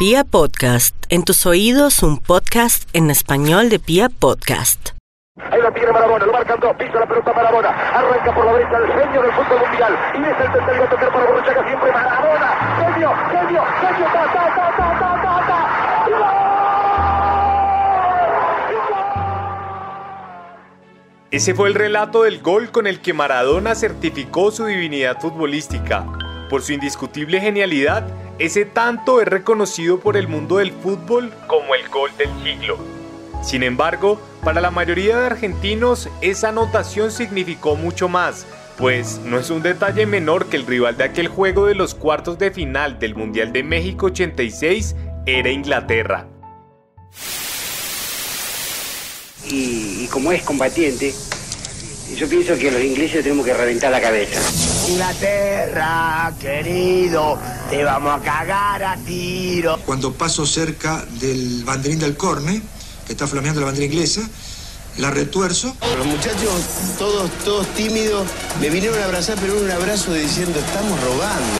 Pia Podcast, en tus oídos un podcast en español de Pia Podcast. Ahí lo tiene Marabona, lo marcan dos, pisa la pelota Marabona, arranca por la derecha el genio del fútbol mundial, y es el tercero a tocar para Borruchaga siempre Marabona, genio, genio, genio, ta, ta, ta, ta, ta, ta, ta. Ese fue el relato del gol con el que Maradona certificó su divinidad futbolística. Por su indiscutible genialidad, ese tanto es reconocido por el mundo del fútbol como el gol del siglo. Sin embargo, para la mayoría de argentinos esa anotación significó mucho más, pues no es un detalle menor que el rival de aquel juego de los cuartos de final del Mundial de México 86 era Inglaterra. Y, y como es combatiente, yo pienso que los ingleses tenemos que reventar la cabeza. Inglaterra, querido, te vamos a cagar a tiro. Cuando paso cerca del banderín del corne, que está flameando la bandera inglesa, la retuerzo. Los muchachos, todos, todos tímidos, me vinieron a abrazar, pero un abrazo diciendo, estamos robando.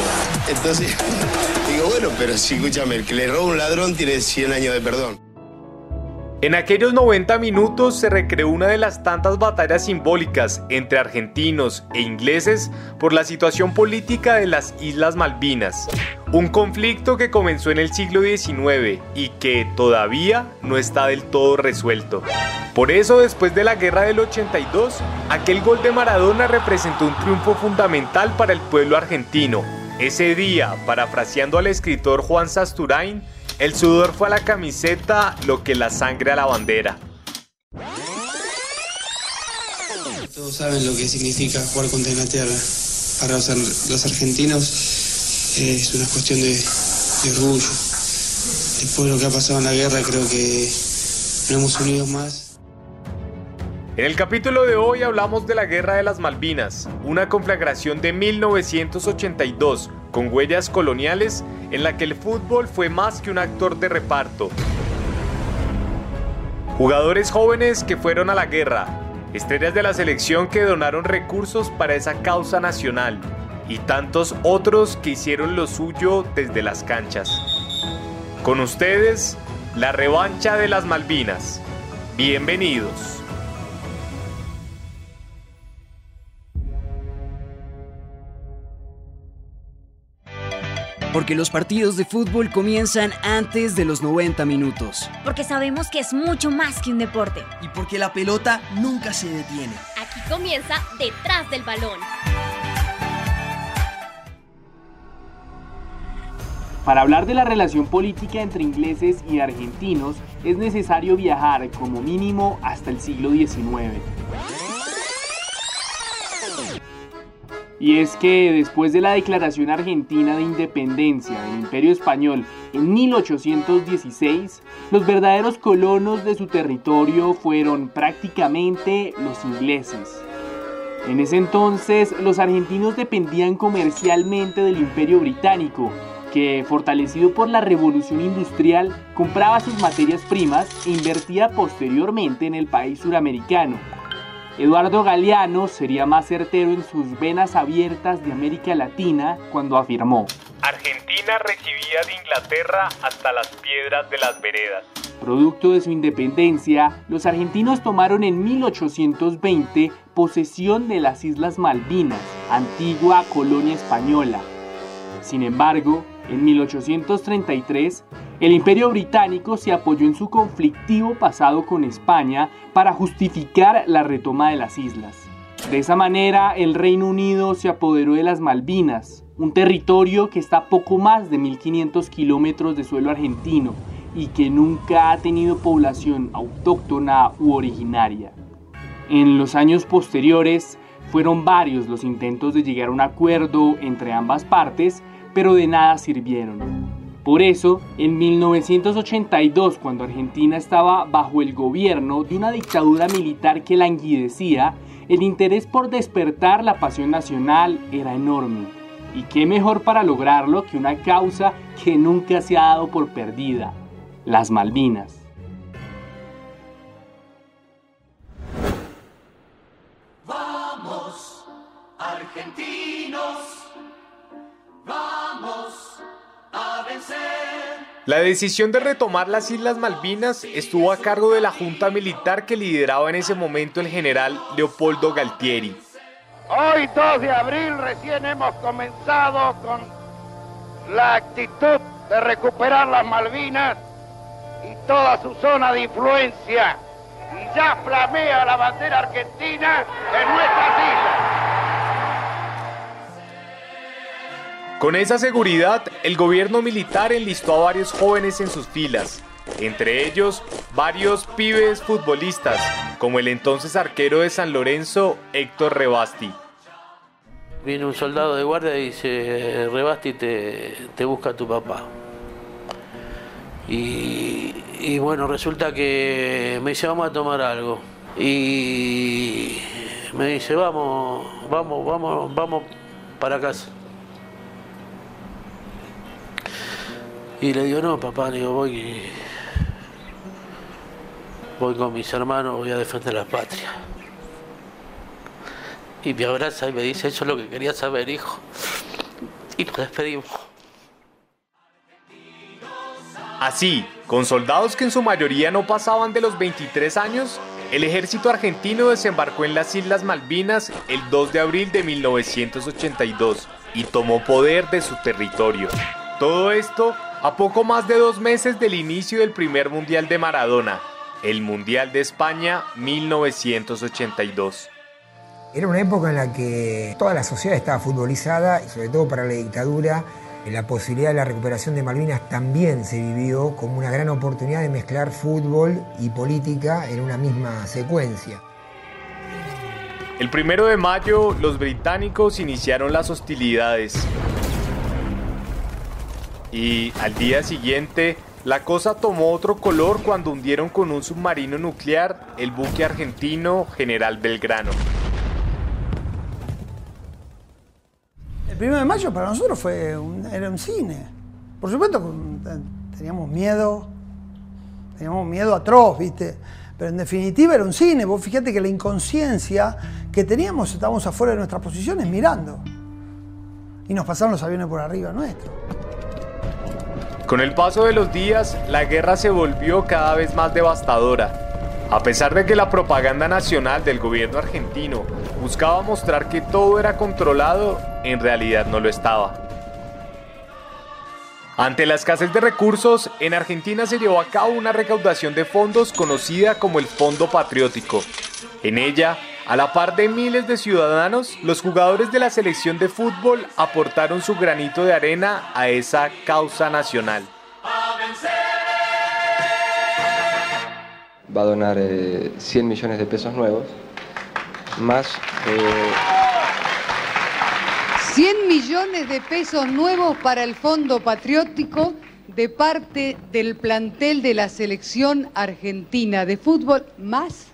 Entonces, digo, bueno, pero si, escúchame, el que le roba un ladrón tiene 100 años de perdón. En aquellos 90 minutos se recreó una de las tantas batallas simbólicas entre argentinos e ingleses por la situación política de las Islas Malvinas, un conflicto que comenzó en el siglo XIX y que todavía no está del todo resuelto. Por eso, después de la guerra del 82, aquel gol de Maradona representó un triunfo fundamental para el pueblo argentino. Ese día, parafraseando al escritor Juan Sasturain, el sudor fue a la camiseta lo que la sangre a la bandera. Todos saben lo que significa jugar contra Inglaterra. Para los, argentinos es una cuestión de, de, orgullo. Después de lo que ha pasado en la guerra, creo que nos hemos unido más. En el capítulo de hoy hablamos de la Guerra de las Malvinas, una conflagración de 1982 con huellas coloniales en la que el fútbol fue más que un actor de reparto. Jugadores jóvenes que fueron a la guerra, estrellas de la selección que donaron recursos para esa causa nacional y tantos otros que hicieron lo suyo desde las canchas. Con ustedes, la revancha de las Malvinas. Bienvenidos. Porque los partidos de fútbol comienzan antes de los 90 minutos. Porque sabemos que es mucho más que un deporte. Y porque la pelota nunca se detiene. Aquí comienza detrás del balón. Para hablar de la relación política entre ingleses y argentinos es necesario viajar como mínimo hasta el siglo XIX. Y es que después de la declaración argentina de independencia del Imperio Español en 1816, los verdaderos colonos de su territorio fueron prácticamente los ingleses. En ese entonces, los argentinos dependían comercialmente del Imperio Británico, que, fortalecido por la revolución industrial, compraba sus materias primas e invertía posteriormente en el país suramericano, Eduardo Galeano sería más certero en sus venas abiertas de América Latina cuando afirmó, Argentina recibía de Inglaterra hasta las piedras de las veredas. Producto de su independencia, los argentinos tomaron en 1820 posesión de las Islas Malvinas, antigua colonia española. Sin embargo, en 1833, el imperio británico se apoyó en su conflictivo pasado con España para justificar la retoma de las islas. De esa manera, el Reino Unido se apoderó de las Malvinas, un territorio que está a poco más de 1500 kilómetros de suelo argentino y que nunca ha tenido población autóctona u originaria. En los años posteriores, fueron varios los intentos de llegar a un acuerdo entre ambas partes, pero de nada sirvieron. Por eso, en 1982, cuando Argentina estaba bajo el gobierno de una dictadura militar que languidecía, el interés por despertar la pasión nacional era enorme. Y qué mejor para lograrlo que una causa que nunca se ha dado por perdida, las Malvinas. La decisión de retomar las Islas Malvinas estuvo a cargo de la Junta Militar que lideraba en ese momento el general Leopoldo Galtieri. Hoy 2 de abril recién hemos comenzado con la actitud de recuperar las Malvinas y toda su zona de influencia y ya flamea la bandera argentina en nuestras islas. Con esa seguridad, el gobierno militar enlistó a varios jóvenes en sus filas, entre ellos varios pibes futbolistas, como el entonces arquero de San Lorenzo, Héctor Rebasti. Viene un soldado de guardia y dice, Rebasti te, te busca tu papá. Y, y, bueno, resulta que me dice, vamos a tomar algo. Y me dice, vamos, vamos, vamos, vamos para casa. Y le digo, no, papá, digo, voy, voy con mis hermanos, voy a defender la patria. Y me abraza y me dice, eso es lo que quería saber, hijo. Y nos despedimos. Así, con soldados que en su mayoría no pasaban de los 23 años, el ejército argentino desembarcó en las Islas Malvinas el 2 de abril de 1982 y tomó poder de su territorio. Todo esto a poco más de dos meses del inicio del primer Mundial de Maradona, el Mundial de España 1982. Era una época en la que toda la sociedad estaba futbolizada y sobre todo para la dictadura la posibilidad de la recuperación de Malvinas también se vivió como una gran oportunidad de mezclar fútbol y política en una misma secuencia. El primero de mayo los británicos iniciaron las hostilidades y al día siguiente, la cosa tomó otro color cuando hundieron con un submarino nuclear el buque argentino General Belgrano. El 1 de mayo para nosotros fue era un cine. Por supuesto, teníamos miedo, teníamos miedo atroz, ¿viste? Pero en definitiva era un cine. Vos fíjate que la inconsciencia que teníamos, estábamos afuera de nuestras posiciones mirando. Y nos pasaron los aviones por arriba nuestro. Con el paso de los días, la guerra se volvió cada vez más devastadora. A pesar de que la propaganda nacional del gobierno argentino buscaba mostrar que todo era controlado, en realidad no lo estaba. Ante la escasez de recursos, en Argentina se llevó a cabo una recaudación de fondos conocida como el Fondo Patriótico. En ella, a la par de miles de ciudadanos, los jugadores de la selección de fútbol aportaron su granito de arena a esa causa nacional. Va a donar 100 eh, millones de pesos nuevos, más... 100 eh, millones de pesos nuevos para el Fondo Patriótico de parte del plantel de la selección argentina de fútbol, más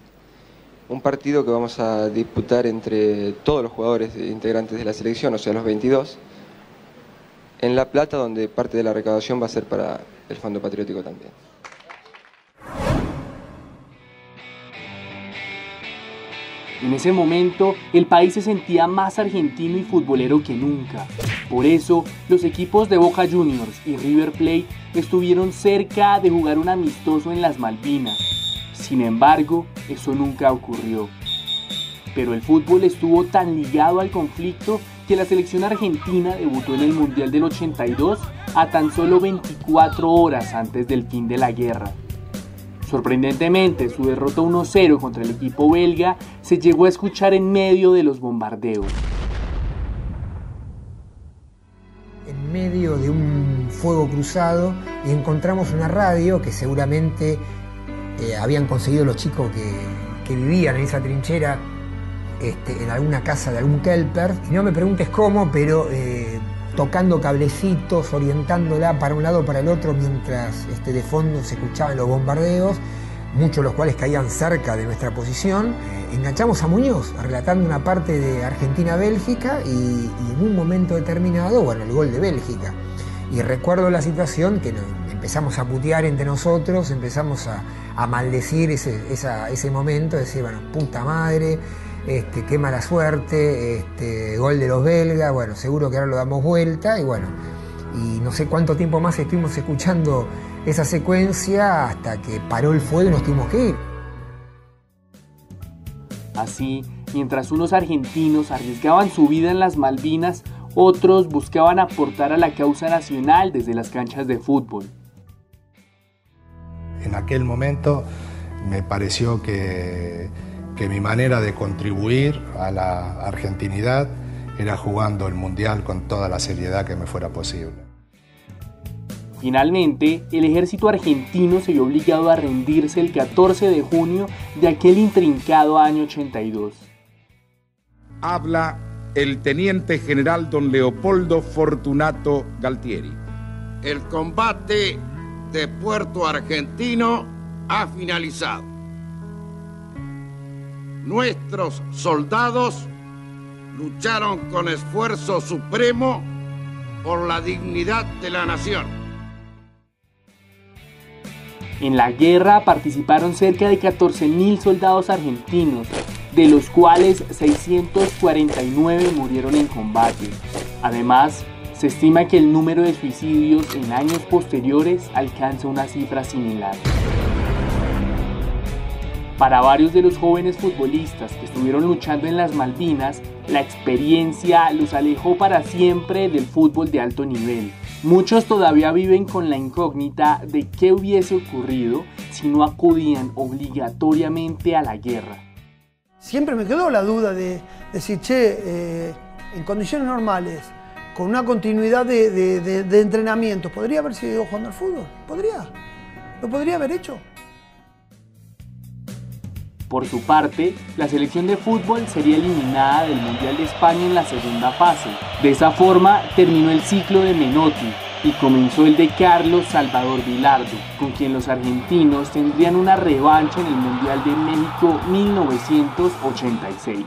un partido que vamos a disputar entre todos los jugadores integrantes de la selección, o sea, los 22, en La Plata, donde parte de la recaudación va a ser para el Fondo Patriótico también. En ese momento, el país se sentía más argentino y futbolero que nunca. Por eso, los equipos de Boca Juniors y River Plate estuvieron cerca de jugar un amistoso en las Malvinas sin embargo, eso nunca ocurrió. Pero el fútbol estuvo tan ligado al conflicto que la selección argentina debutó en el Mundial del 82 a tan solo 24 horas antes del fin de la guerra. Sorprendentemente, su derrota 1-0 contra el equipo belga se llegó a escuchar en medio de los bombardeos. En medio de un fuego cruzado encontramos una radio que seguramente eh, habían conseguido los chicos que, vivían en esa trinchera este, en alguna casa de algún kelper. Y no me preguntes cómo, pero eh, tocando cablecitos, orientándola para un lado o para el otro, mientras este, de fondo se escuchaban los bombardeos, muchos de los cuales caían cerca de nuestra posición. Eh, enganchamos a Muñoz, relatando una parte de Argentina-Bélgica y, y, en un momento determinado, bueno, el gol de Bélgica. Y recuerdo la situación que empezamos a putear entre nosotros, empezamos a, maldecir ese, ese momento, decir, bueno, puta madre, este, qué mala suerte, este, gol de los belgas, bueno, seguro que ahora lo damos vuelta y bueno, Y no sé cuánto tiempo más estuvimos escuchando esa secuencia hasta que paró el fuego y nos tuvimos que ir. Así, mientras unos argentinos arriesgaban su vida en las Malvinas, otros buscaban aportar a la causa nacional desde las canchas de fútbol. En aquel momento me pareció que, que mi manera de contribuir a la argentinidad era jugando el Mundial con toda la seriedad que me fuera posible. Finalmente, el ejército argentino se vio obligado a rendirse el 14 de junio de aquel intrincado año 82. Habla el teniente general don Leopoldo Fortunato Galtieri. El combate de Puerto Argentino ha finalizado. Nuestros soldados lucharon con esfuerzo supremo por la dignidad de la nación. En la guerra participaron cerca de 14.000 soldados argentinos, de los cuales 649 murieron en combate. Además, se estima que el número de suicidios en años posteriores alcanza una cifra similar. Para varios de los jóvenes futbolistas que estuvieron luchando en las Malvinas, la experiencia los alejó para siempre del fútbol de alto nivel. Muchos todavía viven con la incógnita de qué hubiese ocurrido si no acudían obligatoriamente a la guerra. Siempre me quedó la duda de decir, che, eh, en condiciones normales, con una continuidad de, de, de entrenamiento, ¿podría haber seguido jugando al fútbol? ¿Podría? ¿Lo podría haber hecho? Por su parte, la selección de fútbol sería eliminada del Mundial de España en la segunda fase. De esa forma terminó el ciclo de Menotti y comenzó el de Carlos Salvador Vilardo, con quien los argentinos tendrían una revancha en el Mundial de México 1986.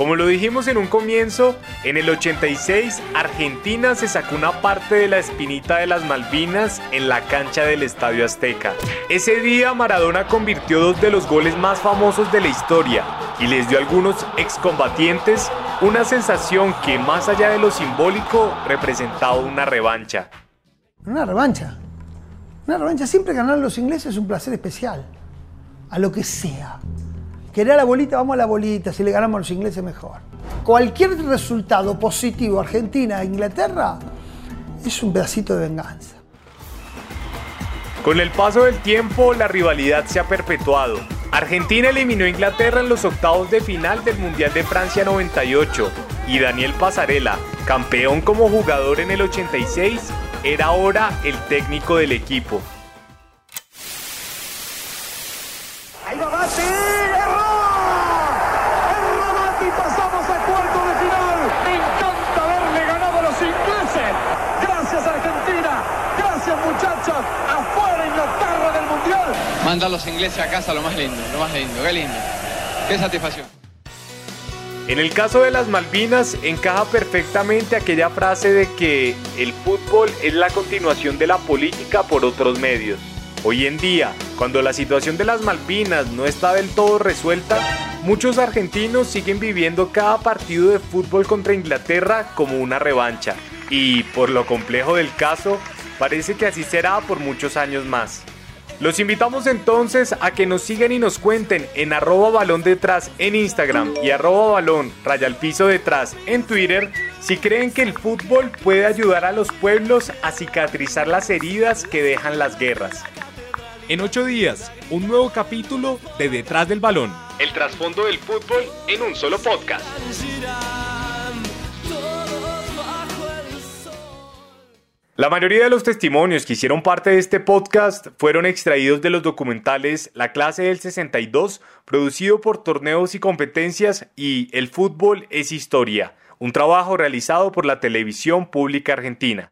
Como lo dijimos en un comienzo, en el 86 Argentina se sacó una parte de la espinita de las Malvinas en la cancha del Estadio Azteca. Ese día Maradona convirtió dos de los goles más famosos de la historia y les dio a algunos excombatientes una sensación que más allá de lo simbólico representaba una revancha. Una revancha. Una revancha. Siempre ganar los ingleses es un placer especial. A lo que sea. Querer a la bolita, vamos a la bolita, si le ganamos a los ingleses mejor. Cualquier resultado positivo, Argentina, Inglaterra, es un pedacito de venganza. Con el paso del tiempo, la rivalidad se ha perpetuado. Argentina eliminó a Inglaterra en los octavos de final del Mundial de Francia 98 y Daniel Pasarela, campeón como jugador en el 86, era ahora el técnico del equipo. Ahí va Mati, error. Error Mati, pasamos a cuarto de final. Me encanta haberle ganado a los ingleses. Gracias Argentina, gracias muchachos. Afuera Inglaterra del Mundial. Manda a los ingleses a casa lo más lindo, lo más lindo, qué lindo. Qué satisfacción. En el caso de las Malvinas encaja perfectamente aquella frase de que el fútbol es la continuación de la política por otros medios. Hoy en día, cuando la situación de las Malvinas no está del todo resuelta, muchos argentinos siguen viviendo cada partido de fútbol contra Inglaterra como una revancha. Y por lo complejo del caso, parece que así será por muchos años más. Los invitamos entonces a que nos sigan y nos cuenten en arroba balón detrás en Instagram y arroba balón raya detrás en Twitter si creen que el fútbol puede ayudar a los pueblos a cicatrizar las heridas que dejan las guerras. En ocho días, un nuevo capítulo de Detrás del Balón. El trasfondo del fútbol en un solo podcast. La mayoría de los testimonios que hicieron parte de este podcast fueron extraídos de los documentales La clase del 62, producido por Torneos y Competencias, y El fútbol es historia, un trabajo realizado por la televisión pública argentina.